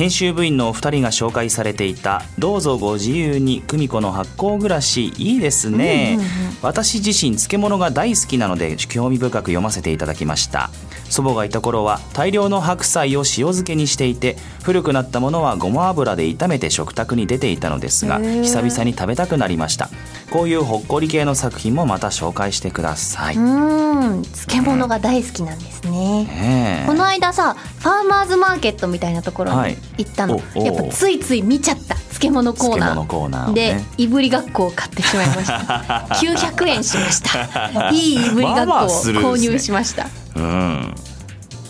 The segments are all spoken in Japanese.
編集部員のお二人が紹介されていたどうぞご自由に久美子の発酵暮らしいいですね、私自身漬物が大好きなので興味深く読ませていただきました。祖母がいた頃は大量の白菜を塩漬けにしていて古くなったものはごま油で炒めて食卓に出ていたのですが久々に食べたくなりました。こういうほっこり系の作品もまた紹介してください、うーん。漬物が大好きなんですね。ねえ。この間さファーマーズマーケットみたいなところはい。に行ったの、やっぱついつい見ちゃった。漬物コーナー。ーナーをでねいぶりがっこを買ってしまいました。900円しました。いいいぶりがっこを購入しました。うん。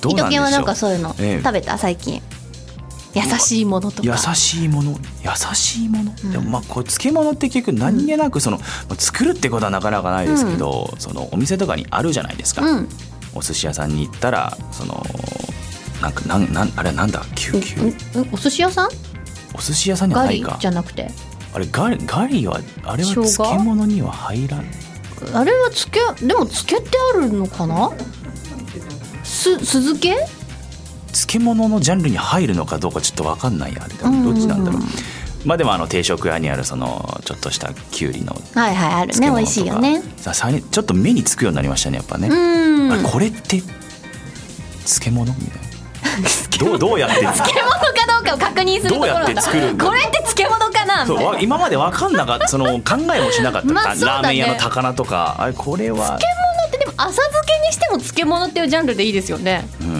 どう伊藤なんでしょう。健はなんかそういうの？ええ。食べた？最近。優しいものとか。優しいもの？優しいもの、でもまあこう漬物って結局何気なくその、まあ作るってことはなかなかないですけど、そのお店とかにあるじゃないですか、うん。お寿司屋さんに行ったらそのなんかなんなんあれなんだ？救急、うんお寿司屋さん？お寿司屋さんにはないか。じゃなくて？あれガリガリはあれは生姜？漬物には入らん。あれは漬けでも漬けってあるのかな？す酢漬け？漬物のジャンルに入るのかどうかちょっと分かんない。あれうんうんうん。どっちなんだろう、まあでもあの定食屋にあるそのちょっとしたきゅうりのはいはいある漬物とか。ね美味しいよね。ささちょっと目につくようになりましたねやっぱね、うん。あれこれって漬物？みたいなどうど。うやって漬物かどうかを確認するどうやって作るんだ？これって漬物かなみそう今まで分かんなかった。その考えもしなかった、ね。ラーメン屋の高菜とか。あれこれは。漬物ってでも浅漬けにしても漬物っていうジャンルでいいですよね。うん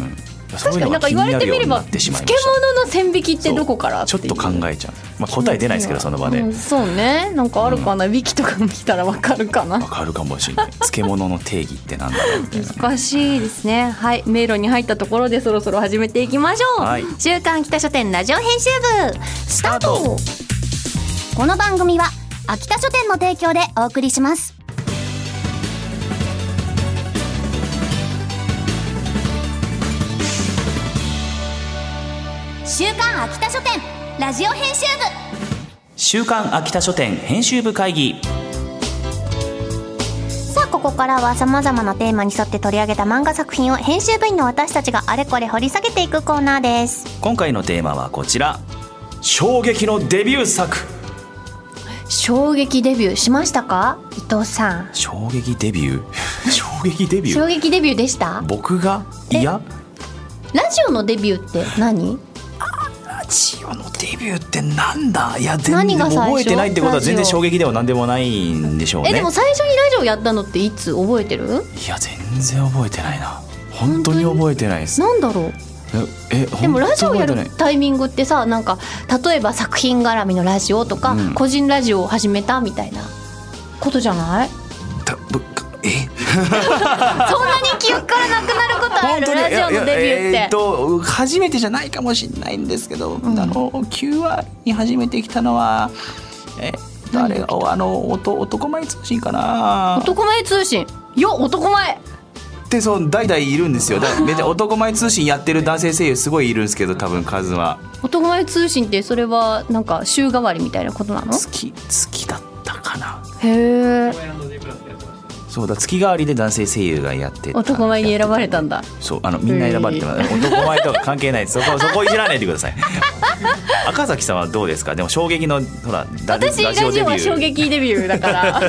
確かになんか言われてみれば漬物の線引きってどこからちょっと考えちゃう、まあ、答え出ないですけどその場で。うんそうね。なんかあるかな、ウィキとか見たらわかるかな。分かるかもしれない。漬物の定義ってなんだろうみたいな難しいですね。はい。迷路に入ったところでそろそろ始めていきましょう、はい。週刊北書店ラジオ編集部スタート。この番組は秋田書店の提供でお送りします週刊秋田書店ラジオ編集週刊秋田書店編集部会議。部さあここからはさまざまなテーマに沿って取り上げた漫画作品を編集部員の私たちがあれこれ掘り下げていくコーナーです。今回のテーマはこちら。衝撃のデビュー作。衝撃デビューしましたか？伊藤さん。衝撃デビュー？衝撃デビュ衝ー撃デビューでした？僕が？いや？ラジオのデビューって何？ラジオのデビューってなんだ？いや全然覚えてないってことは全然衝撃では何でもないんでしょうね。えでも最初にラジオやったのっていつ覚えてる？いや全然覚えてないな。本当に覚えてないです。なんだろうええでもラジオやるタイミングってさなんか例えば作品絡みのラジオとか、うん。個人ラジオを始めたみたいなことじゃない？そんなに記憶からなくなることある？ラジオのデビューって、えーっと初めてじゃないかもしれないんですけど、あの9話に初めて来たのはえあれあのおと男前通信かな。男前通信？よ男前。でそう代々いるんですよ。だ 別に男前通信やってる男性声優すごいいるんですけど多分数は。男前通信ってそれはなんか週替わりみたいなことなの？月月だったかな。へえそうだ月替わりで男性声優がやってた男前に選ばれたんだ。そうあのみんな選ばれてます。男前とか関係ないです。そこそこいじらないでください。赤崎さんはどうですか？でも衝撃のほらラ私ラジオは衝撃デビューだか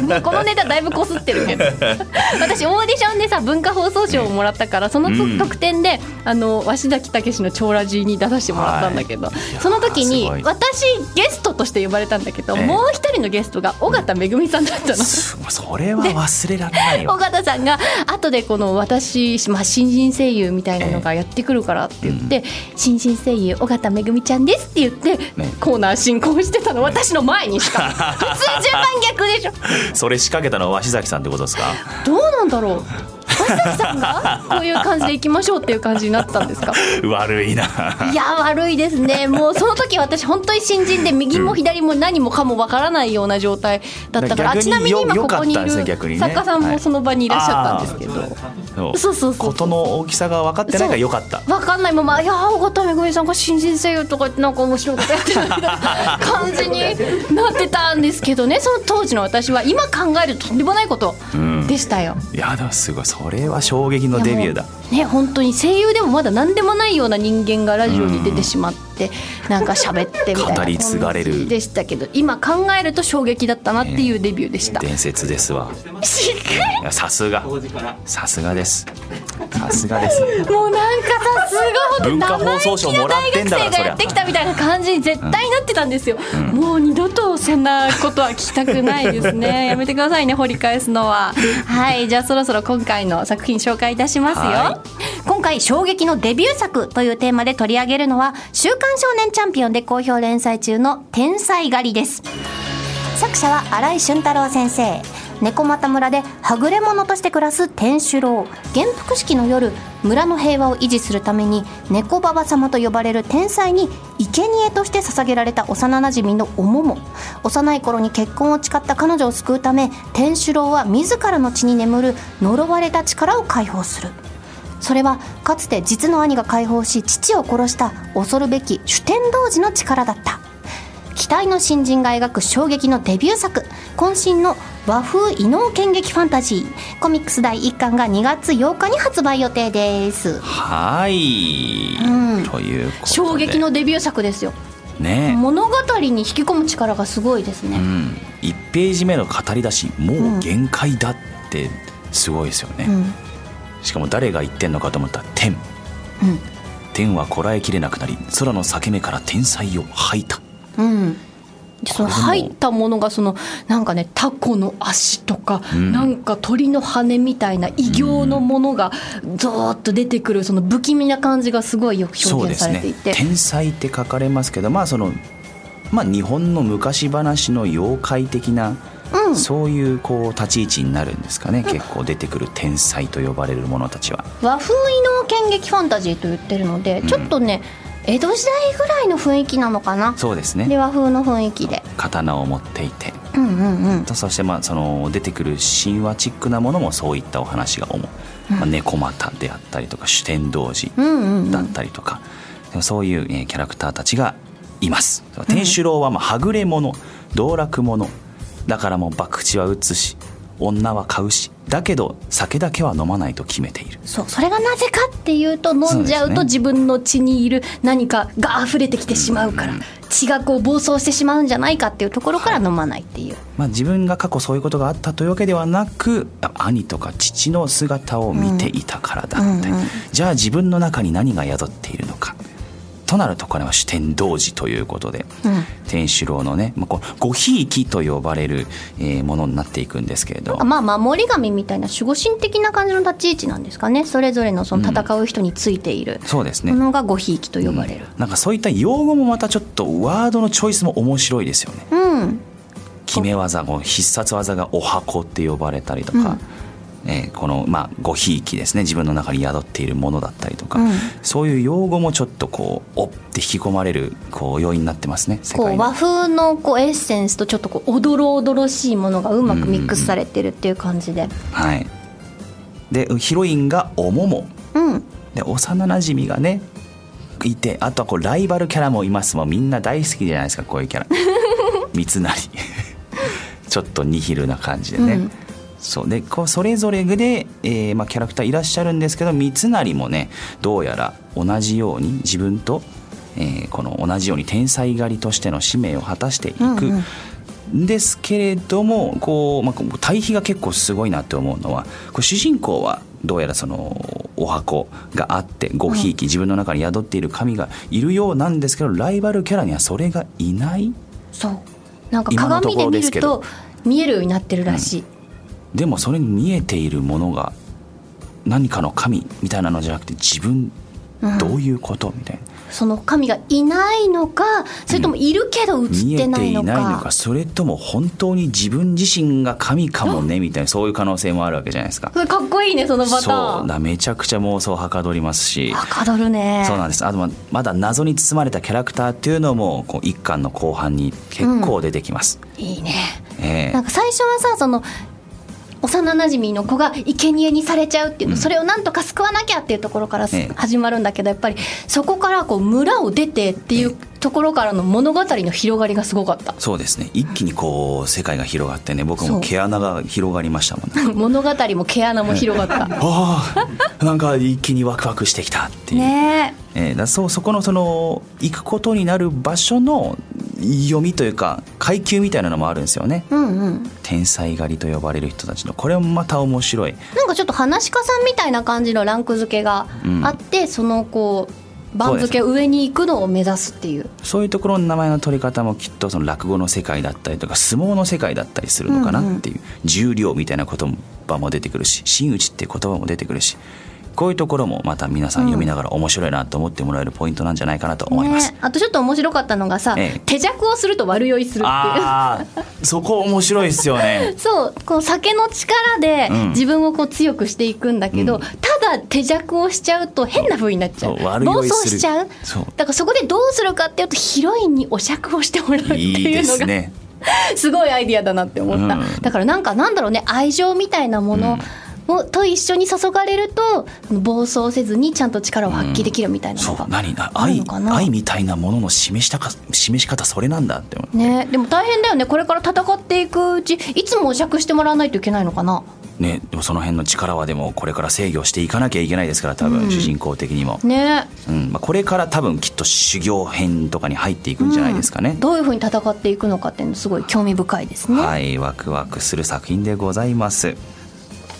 ら。このネタだいぶこすってるけど。私オーディションでさ文化放送賞をもらったからその特典であの鷲崎武の超ラジに出させてもらったんだけど、はい。その時に私ゲストとして呼ばれたんだけど、ええ。もう一人のゲストが尾形めぐみさんだったの。すそれは忘れられ尾よ。形さんが後でこの私、まあ、新人声優みたいなのがやってくるからって言って、新人声優尾形めぐみちゃんですって言って、ね。コーナー進行してたの私の前にしか。普通順番逆でしょ。それ仕掛けたのは鷲崎さんってことですか？どうなんだろう崎さんがこういう感じでいきましょうっていう感じになったんですか？悪いな。いや悪いですね。もうその時私本当に新人で右も左も何もかもわからないような状態だったから、あ逆にちなみに今よここにいる作家さんもその場にいらっしゃったんですけど、そう。そうそうそうことの大きさが分かってないからよかった。わかんない。まま「いやー尾形めぐみさんが新人声優とか言ってなんか面白いことやってるみたいな感じになってたんですけどね。その当時の私は今考えるととんでもないことでしたよ。いやでもすごい。それは衝撃のデビューだ。ね本当に声優でもまだ何でもないような人間がラジオに出てしまって、なんか喋ってみたいな語り継がれるでしたけど今考えると衝撃だったなっていうデビューでした。伝説ですわ。さすがさすがです。さすがです。もうなんかさすが文化放送賞もらってんだから生意気な大学生がやってきたみたいな感じに絶対なってたんですよ、もう二度とそんなことは聞きたくないですね。やめてくださいね掘り返すのは。はいじゃあそろそろ今回の作品紹介いたしますよ、は今回衝撃のデビュー作というテーマで取り上げるのは週刊少年チャンピオンで好評連載中の天才狩りです。作者は新井俊太郎先生猫又村ではぐれ者として暮らす天守郎元服式の夜村の平和を維持するために猫ババ様と呼ばれる天才に生贄として捧げられた幼なじみのおもも。幼い頃に結婚を誓った彼女を救うため天守郎は自らの血に眠る呪われた力を解放する。それはかつて実の兄が解放し父を殺した恐るべき主天童子の力だった。期待の新人が描く衝撃のデビュー作渾身の和風異能剣劇ファンタジー。コミックス第1巻が2月8日に発売予定です。はい、うん。という衝撃のデビュー作ですよ。ね。物語に引き込む力がすごいですね、うん、1ページ目の語り出しもう限界だってすごいですよね、うん。しかも誰が言ってんのかと思ったら天。うん。天はこらえきれなくなり空の裂け目から天才を吐いたうん。でその入ったものがそのなんかねタコの足とか、ん。なんか鳥の羽みたいな異形のものがゾーッと出てくるその不気味な感じがすごいよく表現そうですね。されていて、天才って書かれますけどまあそのまあ日本の昔話の妖怪的な、うん。そういうこう立ち位置になるんですかね、結構出てくる天才と呼ばれる者たちは。和風異能剣劇ファンタジーと言ってるので、ちょっとね江戸時代ぐらいの雰囲気なのかな？そうですね。で和風の雰囲気で。刀を持っていて。うんうんうん。そしてまあその出てくる神話チックなものもそういったお話が主、まあ、猫又であったりとか主天童子うんうんうん。だったりとか、そういう、えーキャラクターたちがいます。天守郎はまあはぐれ者道楽者。だからもう博打は打つし女は買うしだけど酒だけは飲まないと決めている。そうそれがなぜかっていうと飲んじゃうと自分の血にいる何かが溢れてきてしまうから、血がこう暴走してしまうんじゃないかっていうところから飲まないっていう、まあ、自分が過去そういうことがあったというわけではなく兄とか父の姿を見ていたからだって、うんうん。じゃあ自分の中に何が宿っているのかとなるとこれは主天童子ということで、うん。天守郎のね、まあ、こうごひいきと呼ばれる、えーものになっていくんですけれど。まあ守り神みたいな守護神的な感じの立ち位置なんですかね。それぞれのその戦う人についている。そうですね。ものがごひいきと呼ばれる。なんかそういった用語もまたちょっとワードのチョイスも面白いですよね。うん。決め技こう必殺技がお箱って呼ばれたりとか、えーこのまあごひいきですね。自分の中に宿っているものだったりとか、うん。そういう用語もちょっとこうおって引き込まれるこう要因になってますね。こう和風のこうエッセンスとちょっとこうおどろおどろしいものがうまくミックスされてるっていう感じで。はい。でヒロインがおもも。うん。で幼なじみがねいてあとはこうライバルキャラもいます。もうみんな大好きじゃないですかこういうキャラ。三成。ちょっとニヒルな感じでね、うんそう。でこうそれぞれで、えーまあ、キャラクターいらっしゃるんですけど三成もねどうやら同じように自分と、えーこの同じように天才狩りとしての使命を果たしていく、うんうん。ですけれどもこう、まあ、対比が結構すごいなって思うのは主人公はどうやらそのお箱があってごひいき、自分の中に宿っている神がいるようなんですけどライバルキャラにはそれがいないそう。なんか鏡で見ると見えるようになってるらしい、でもそれに見えているものが何かの神みたいなのじゃなくて自分どういうことみたいな。その神がいないのかそれともいるけど映見えってないのていないのか。かそれとも本当に自分自身が神かもねみたいなそういう可能性もあるわけじゃないですか。それかっこいいねそのパタそうーンだめちゃくちゃ妄想はかどりますし。はかどるね。そうなんです。あとままだ謎に包まれたキャラクターっていうのもこう一巻の後半に結構出てきます、いいね。ええ。なんか最初はさその幼馴染の子が生贄にされちゃうっていう、それをなんとか救わなきゃっていうところから始まるんだけどやっぱりそこからこう村を出てっていうところからの物語の広がりがすごかった。そうですね。一気にこう世界が広がってね僕も毛穴が広がりましたもんね。物語も毛穴も広がった。ああなんか一気にワクワクしてきたっていう、ねえ。ーだそうそこのその行くことになる場所の読みというか階級みたいなのもあるんですよね。えうんうん。天才狩りと呼ばれる人たちの。これもまた面白い。なんかちょっと話し家さんみたいな感じのランク付けがあって、そのこう番付上に行くのを目指すっていう。そういうところの名前の取り方もきっとその落語の世界だったりとか相撲の世界だったりするのかなっていう、重量みたいな言葉も出てくるし真打ちっていう言葉も出てくるしこういうところもまた皆さん読みながら面白いなと思ってもらえるポイントなんじゃないかなと思います。ね、あとちょっと面白かったのがさ、ええ。手弱をすると悪酔いするっていう。そこ面白いですよね。そうこの酒の力でうん。自分をこう強くしていくんだけど、うん。ただ手弱をしちゃうと変な風になっちゃう。暴走しちゃう。そう。だからそこでどうするかっていうとヒロインにお酌をしてもらうっていうのがすね。すごいアイディアだなって思った、うん。だからなんかなんだろうね愛情みたいなものを、と一緒に注がれると暴走せずにちゃんと力を発揮できるみたいなそうのが何なある愛愛みたいなものの示したか示し方それなんだって。ね、でも大変だよね。これから戦っていくうちいつもお酌してもらわないといけないのかな？ね、でもその辺の力はでもこれから制御していかなきゃいけないですから多分、主人公的にも、ねうん。まあ、これから多分きっと修行編とかに入っていくんじゃないですかね、どういうふうに戦っていくのかっていうのすごい興味深いですね。はい。ワクワクする作品でございます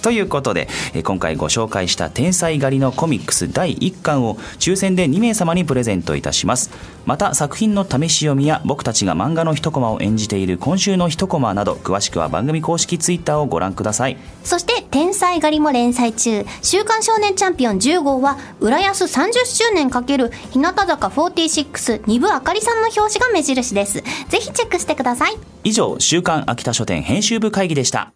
ということでえー今回ご紹介した「天才狩りのコミックス」第1巻を抽選で2名様にプレゼントいたします。また作品の試し読みや僕たちが漫画の一コマを演じている今週の一コマなど詳しくは番組公式ツイッターをご覧ください。そして天才狩りも連載中「週刊少年チャンピオン10号」は浦安30周年×日向坂46二部あかりさんの表紙が目印です。ぜひチェックしてください。以上「週刊秋田書店編集部会議」でした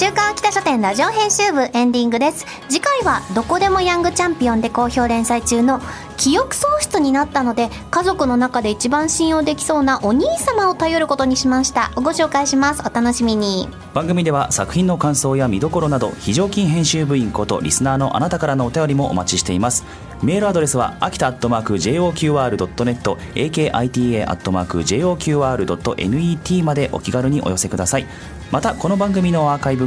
週刊秋田書店ラジオ編集部エンディングです。次回はどこでもヤングチャンピオンで好評連載中の記憶喪失になったので家族の中で一番信用できそうなお兄様を頼ることにしました。ご紹介します。お楽しみに。番組では作品の感想や見どころなど非常勤編集部員ことリスナーのあなたからのお便りもお待ちしています。メールアドレスは秋田アットマーク JOQR.net akita アットマーク JOQR.net までお気軽にお寄せください。またこの番組のアーカイブ